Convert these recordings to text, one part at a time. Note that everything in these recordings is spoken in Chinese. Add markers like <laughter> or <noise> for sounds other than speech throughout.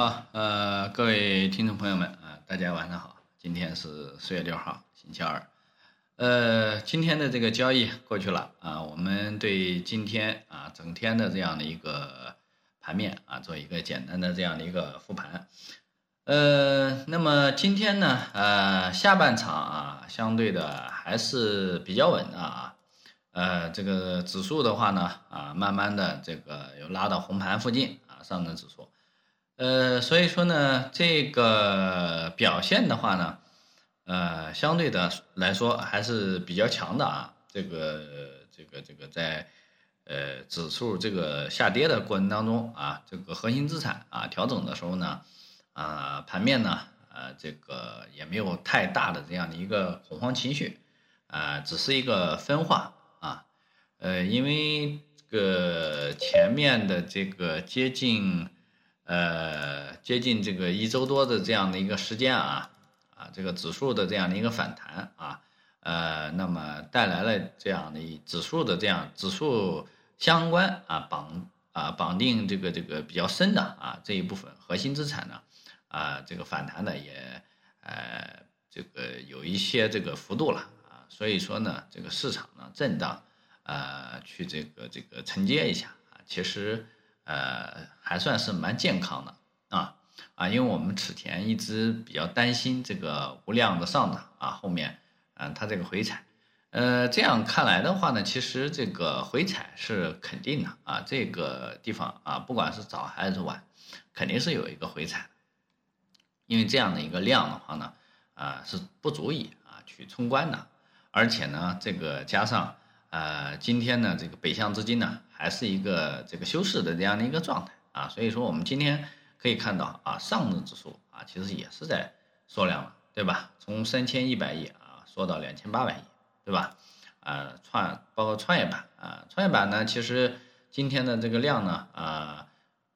好，呃，各位听众朋友们啊，大家晚上好。今天是四月六号，星期二。呃，今天的这个交易过去了啊，我们对今天啊整天的这样的一个盘面啊做一个简单的这样的一个复盘。呃，那么今天呢，呃，下半场啊，相对的还是比较稳的啊。呃，这个指数的话呢，啊，慢慢的这个又拉到红盘附近啊，上证指数。呃，所以说呢，这个表现的话呢，呃，相对的来说还是比较强的啊。这个这个这个在呃指数这个下跌的过程当中啊，这个核心资产啊调整的时候呢，啊盘面呢，呃这个也没有太大的这样的一个恐慌情绪啊，只是一个分化啊，呃，因为这个前面的这个接近。呃，接近这个一周多的这样的一个时间啊，啊，这个指数的这样的一个反弹啊，呃，那么带来了这样的一指数的这样指数相关啊绑啊绑定这个这个比较深的啊这一部分核心资产呢，啊，这个反弹呢也呃这个有一些这个幅度了啊，所以说呢，这个市场呢震荡啊去这个这个承接一下啊，其实。呃，还算是蛮健康的啊啊，因为我们此前一直比较担心这个无量的上涨啊，后面嗯它这个回踩，呃这样看来的话呢，其实这个回踩是肯定的啊，这个地方啊，不管是早还是晚，肯定是有一个回踩，因为这样的一个量的话呢，啊是不足以啊去冲关的，而且呢，这个加上。呃，今天呢，这个北向资金呢，还是一个这个休市的这样的一个状态啊，所以说我们今天可以看到啊，上证指数啊，其实也是在缩量了，对吧？从三千一百亿啊缩到两千八百亿，对吧？啊，创包括创业板啊，创业板呢，其实今天的这个量呢，啊，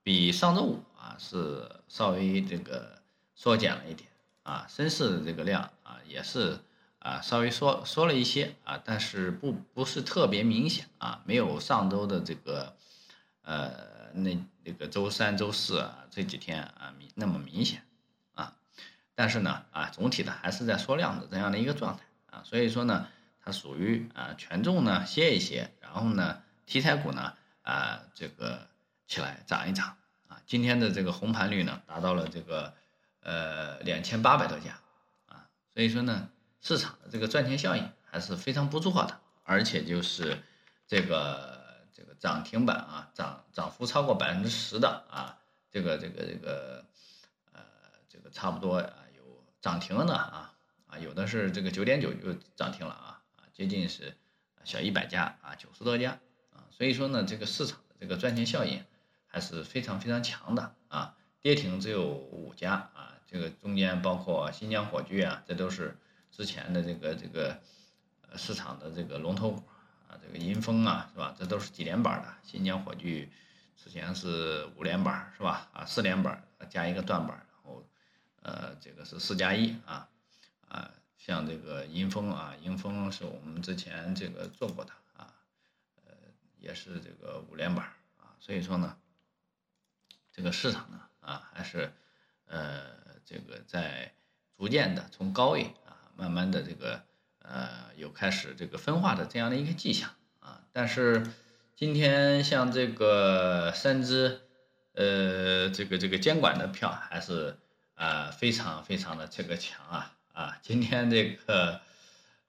比上周五啊是稍微这个缩减了一点啊，深市的这个量啊也是。啊，稍微缩缩了一些啊，但是不不是特别明显啊，没有上周的这个，呃，那那个周三、周四啊这几天啊明那么明显啊，但是呢啊，总体的还是在缩量的这样的一个状态啊，所以说呢，它属于啊权重呢歇一歇，然后呢题材股呢啊这个起来涨一涨啊，今天的这个红盘率呢达到了这个呃两千八百多家啊，所以说呢。市场的这个赚钱效应还是非常不错的，而且就是这个这个涨停板啊，涨涨幅超过百分之十的啊，这个这个这个呃这个差不多啊有涨停了呢啊啊有的是这个九点九就涨停了啊啊接近是小一百家啊九十多家啊，所以说呢这个市场的这个赚钱效应还是非常非常强的啊，跌停只有五家啊，这个中间包括新疆火炬啊，这都是。之前的这个这个呃市场的这个龙头股啊，这个银丰啊，是吧？这都是几连板的。新疆火炬之前是五连板，是吧？啊，四连板加一个断板，然后呃，这个是四加一啊啊，像这个银丰啊，银丰是我们之前这个做过的啊，呃，也是这个五连板啊，所以说呢，这个市场呢啊，还是呃这个在逐渐的从高位。慢慢的，这个呃，有开始这个分化的这样的一个迹象啊。但是今天像这个三只呃，这个这个监管的票还是啊非常非常的这个强啊啊。今天这个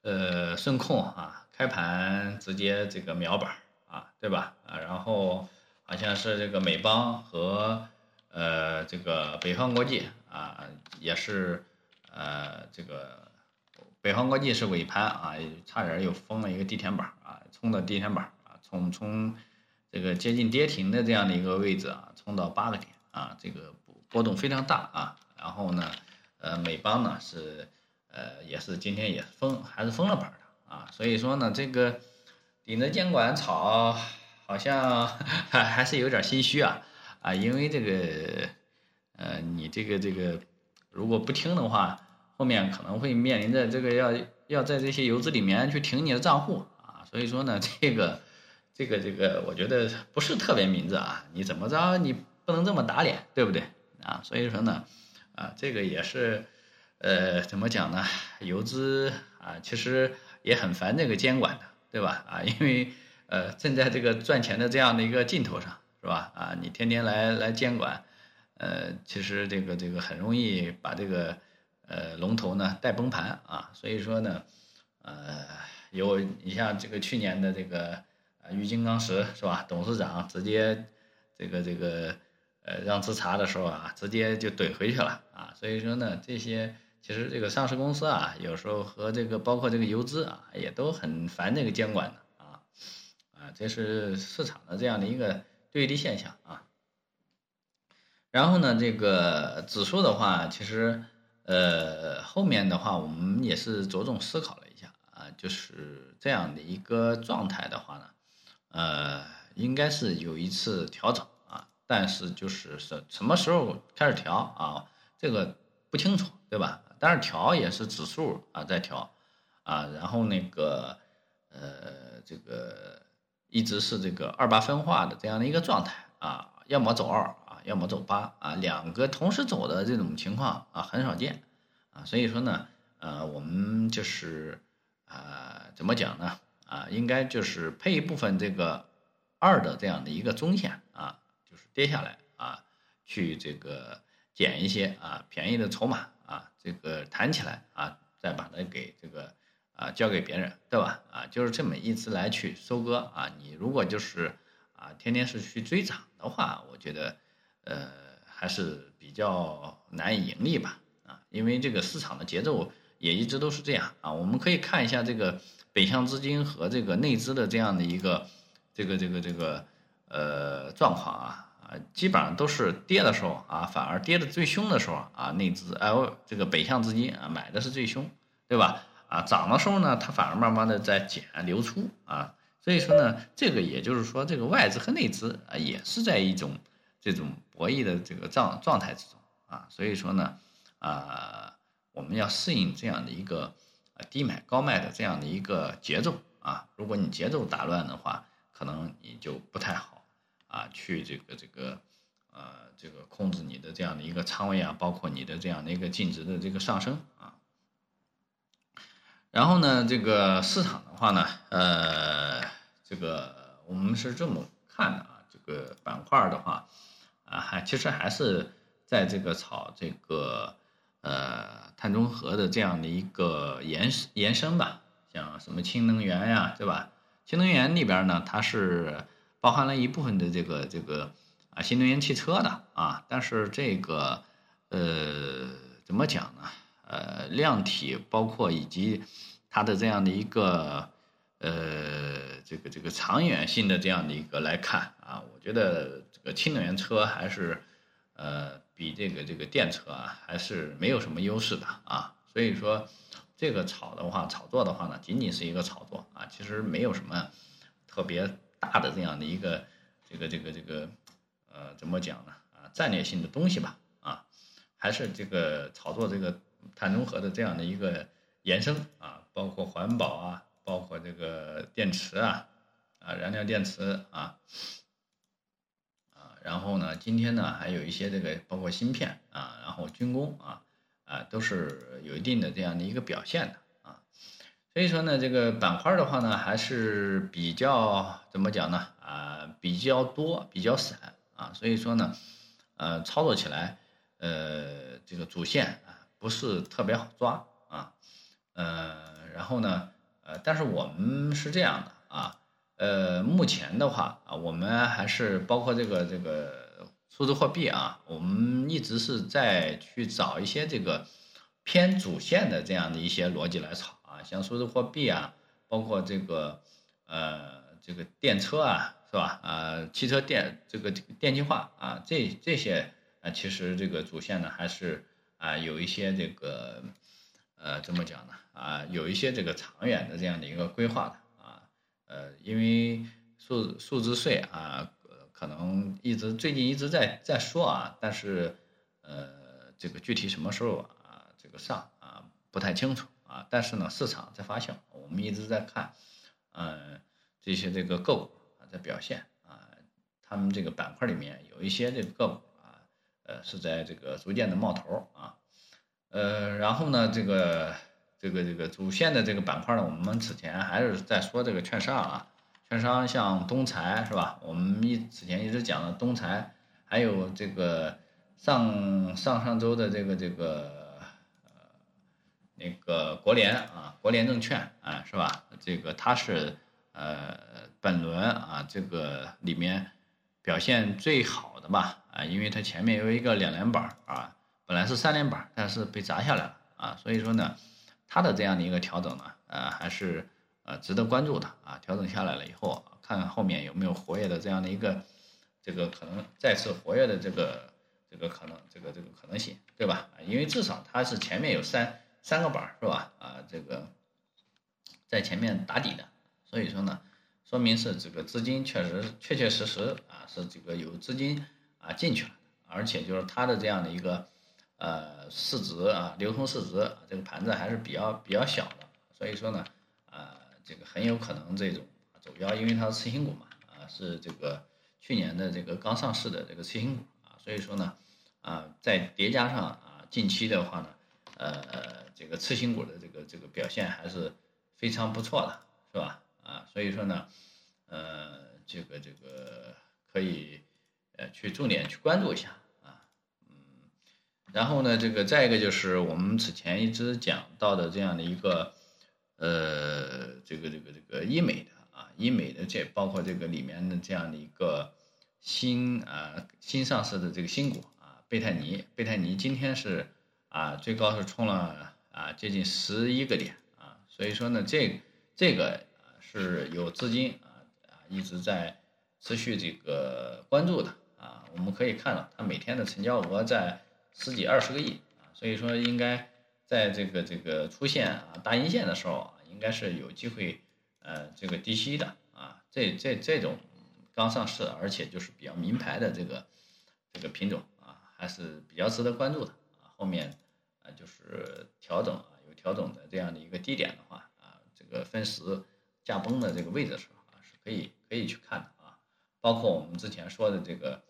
呃，顺控啊，开盘直接这个秒板啊，对吧？啊，然后好像是这个美邦和呃这个北方国际啊，也是呃这个。北方国际是尾盘啊，差点又封了一个地天板啊，冲的地天板啊，从从这个接近跌停的这样的一个位置啊，冲到八个点啊，这个波动非常大啊。然后呢，呃，美邦呢是呃也是今天也封还是封了板的啊，所以说呢，这个顶着监管炒好像 <laughs> 还还是有点心虚啊啊，因为这个呃你这个这个如果不听的话。后面可能会面临着这个要要在这些游资里面去停你的账户啊，所以说呢，这个这个这个，我觉得不是特别明智啊。你怎么着，你不能这么打脸，对不对啊，所以说呢，啊，这个也是，呃，怎么讲呢？游资啊，其实也很烦这个监管的，对吧？啊，因为呃，正在这个赚钱的这样的一个劲头上，是吧？啊，你天天来来监管，呃，其实这个这个很容易把这个呃龙头呢带崩盘啊，所以说呢，呃，有你像这个去年的这个啊玉金刚石是吧？董事长直接这个这个。呃，让自查的时候啊，直接就怼回去了啊，所以说呢，这些其实这个上市公司啊，有时候和这个包括这个游资啊，也都很烦这个监管的啊，啊，这是市场的这样的一个对立现象啊。然后呢，这个指数的话，其实呃后面的话，我们也是着重思考了一下啊，就是这样的一个状态的话呢，呃，应该是有一次调整啊。但是就是什什么时候开始调啊？这个不清楚，对吧？但是调也是指数啊在调啊，然后那个呃这个一直是这个二八分化的这样的一个状态啊，要么走二，要么走八啊，两个同时走的这种情况啊很少见啊，所以说呢，呃我们就是啊怎么讲呢？啊应该就是配一部分这个二的这样的一个中线啊。就是跌下来啊，去这个捡一些啊便宜的筹码啊，这个弹起来啊，再把它给这个啊交给别人，对吧？啊，就是这么一直来去收割啊。你如果就是啊天天是去追涨的话，我觉得呃还是比较难以盈利吧啊，因为这个市场的节奏也一直都是这样啊。我们可以看一下这个北向资金和这个内资的这样的一个这个这个这个呃状况啊。啊，基本上都是跌的时候啊，反而跌的最凶的时候啊，内资哎，这个北向资金啊买的是最凶，对吧？啊，涨的时候呢，它反而慢慢的在减流出啊，所以说呢，这个也就是说，这个外资和内资啊也是在一种这种博弈的这个状状态之中啊，所以说呢，啊，我们要适应这样的一个低买高卖的这样的一个节奏啊，如果你节奏打乱的话，可能你就不太好。啊，去这个这个，呃，这个控制你的这样的一个仓位啊，包括你的这样的一个净值的这个上升啊。然后呢，这个市场的话呢，呃，这个我们是这么看的啊，这个板块的话，啊，还其实还是在这个炒这个呃碳中和的这样的一个延延伸吧，像什么氢能源呀，对吧？氢能源里边呢，它是。包含了一部分的这个这个啊新能源汽车的啊，但是这个呃怎么讲呢？呃量体包括以及它的这样的一个呃这个这个长远性的这样的一个来看啊，我觉得这个氢能源车还是呃比这个这个电车啊还是没有什么优势的啊，所以说这个炒的话炒作的话呢，仅仅是一个炒作啊，其实没有什么特别。大的这样的一个这个这个这个呃怎么讲呢啊战略性的东西吧啊还是这个炒作这个碳中和的这样的一个延伸啊包括环保啊包括这个电池啊啊燃料电池啊啊然后呢今天呢还有一些这个包括芯片啊然后军工啊啊都是有一定的这样的一个表现的啊。所以说呢，这个板块的话呢，还是比较怎么讲呢？啊，比较多，比较散啊。所以说呢，呃，操作起来，呃，这个主线啊，不是特别好抓啊。呃，然后呢，呃，但是我们是这样的啊，呃，目前的话啊，我们还是包括这个这个数字货币啊，我们一直是在去找一些这个偏主线的这样的一些逻辑来炒啊。像数字货币啊，包括这个呃这个电车啊，是吧？啊，汽车电这个电气化啊，这这些啊，其实这个主线呢还是啊有一些这个呃怎么讲呢？啊，有一些这个长远的这样的一个规划的啊，呃，因为数数字税啊，可能一直最近一直在在说啊，但是呃这个具体什么时候啊这个上啊不太清楚。啊，但是呢，市场在发酵，我们一直在看，嗯，这些这个个股啊在表现啊，他们这个板块里面有一些这个个股啊，呃是在这个逐渐的冒头啊，呃，然后呢，这个这个这个主线的这个板块呢，我们此前还是在说这个券商啊，券商像东财是吧？我们一此前一直讲的东财，还有这个上上上周的这个这个呃那个国联啊，国联证券啊是吧？这个它是呃本轮啊这个里面表现最好的吧啊，因为它前面有一个两连板啊，本来是三连板，但是被砸下来了啊，所以说呢，它的这样的一个调整呢，呃还是呃值得关注的啊，调整下来了以后，看看后面有没有活跃的这样的一个这个可能再次活跃的这个这个可能这个这个可能性，对吧？因为至少它是前面有三三个板是吧？啊，这个在前面打底的，所以说呢，说明是这个资金确实确确实实啊是这个有资金啊进去了，而且就是它的这样的一个呃市值啊流通市值这个盘子还是比较比较小的，所以说呢，啊这个很有可能这种走标，因为它是次新股嘛，啊是这个去年的这个刚上市的这个次新股啊，所以说呢，啊再叠加上啊近期的话呢，呃这个次新股的这个这个表现还是。非常不错的，是吧？啊，所以说呢，呃，这个这个可以呃去重点去关注一下，然后呢，这个再一个就是我们此前一直讲到的这样的一个呃，这个这个这个医美的啊，医美的这包括这个里面的这样的一个新啊新上市的这个新股啊，贝泰尼，贝泰尼今天是啊最高是冲了啊接近十一个点啊。所以说呢，这这个是有资金啊啊一直在持续这个关注的啊，我们可以看到它每天的成交额在十几二十个亿啊，所以说应该在这个这个出现啊大阴线的时候啊，应该是有机会呃这个低吸的啊，这这这种刚上市而且就是比较名牌的这个这个品种啊，还是比较值得关注的啊，后面啊就是调整啊有。调整的这样的一个低点的话啊，这个分时价崩的这个位置的时候啊，是可以可以去看的啊。包括我们之前说的这个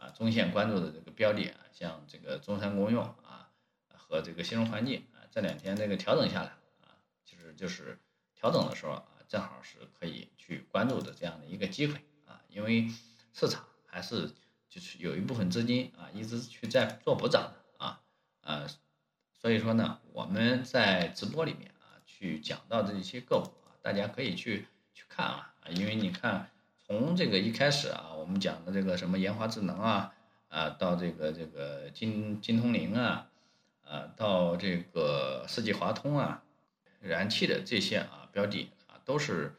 啊中线关注的这个标的啊，像这个中山公用啊和这个新荣环境啊，这两天这个调整下来啊，其实就是调整的时候啊，正好是可以去关注的这样的一个机会啊，因为市场还是就是有一部分资金啊一直去在做补涨的啊呃。所以说呢，我们在直播里面啊，去讲到这些个股啊，大家可以去去看啊，因为你看从这个一开始啊，我们讲的这个什么研华智能啊，啊，到这个这个金金通灵啊，啊，到这个世纪华通啊，燃气的这些啊标的啊，都是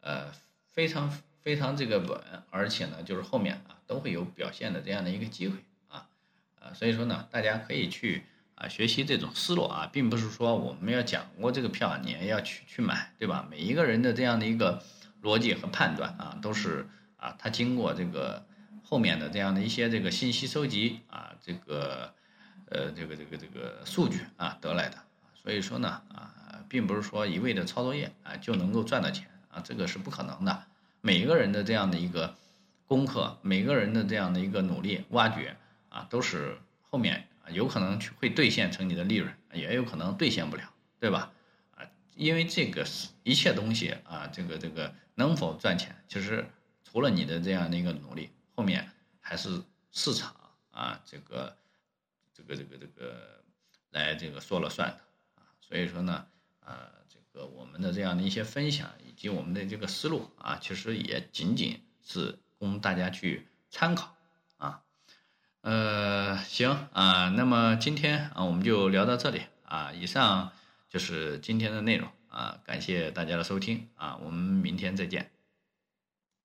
呃非常非常这个稳，而且呢，就是后面啊都会有表现的这样的一个机会啊，啊，所以说呢，大家可以去。啊，学习这种思路啊，并不是说我们要讲过这个票，你也要去去买，对吧？每一个人的这样的一个逻辑和判断啊，都是啊，他经过这个后面的这样的一些这个信息收集啊，这个呃，这个这个这个数据啊得来的。所以说呢啊，并不是说一味的抄作业啊就能够赚到钱啊，这个是不可能的。每个人的这样的一个功课，每个人的这样的一个努力挖掘啊，都是后面。啊，有可能会兑现成你的利润，也有可能兑现不了，对吧？啊，因为这个是一切东西啊，这个这个能否赚钱，其实除了你的这样的一个努力，后面还是市场啊，这个这个这个这个来这个说了算的啊。所以说呢，啊，这个我们的这样的一些分享以及我们的这个思路啊，其实也仅仅是供大家去参考啊。呃，行啊，那么今天啊，我们就聊到这里啊。以上就是今天的内容啊，感谢大家的收听啊，我们明天再见。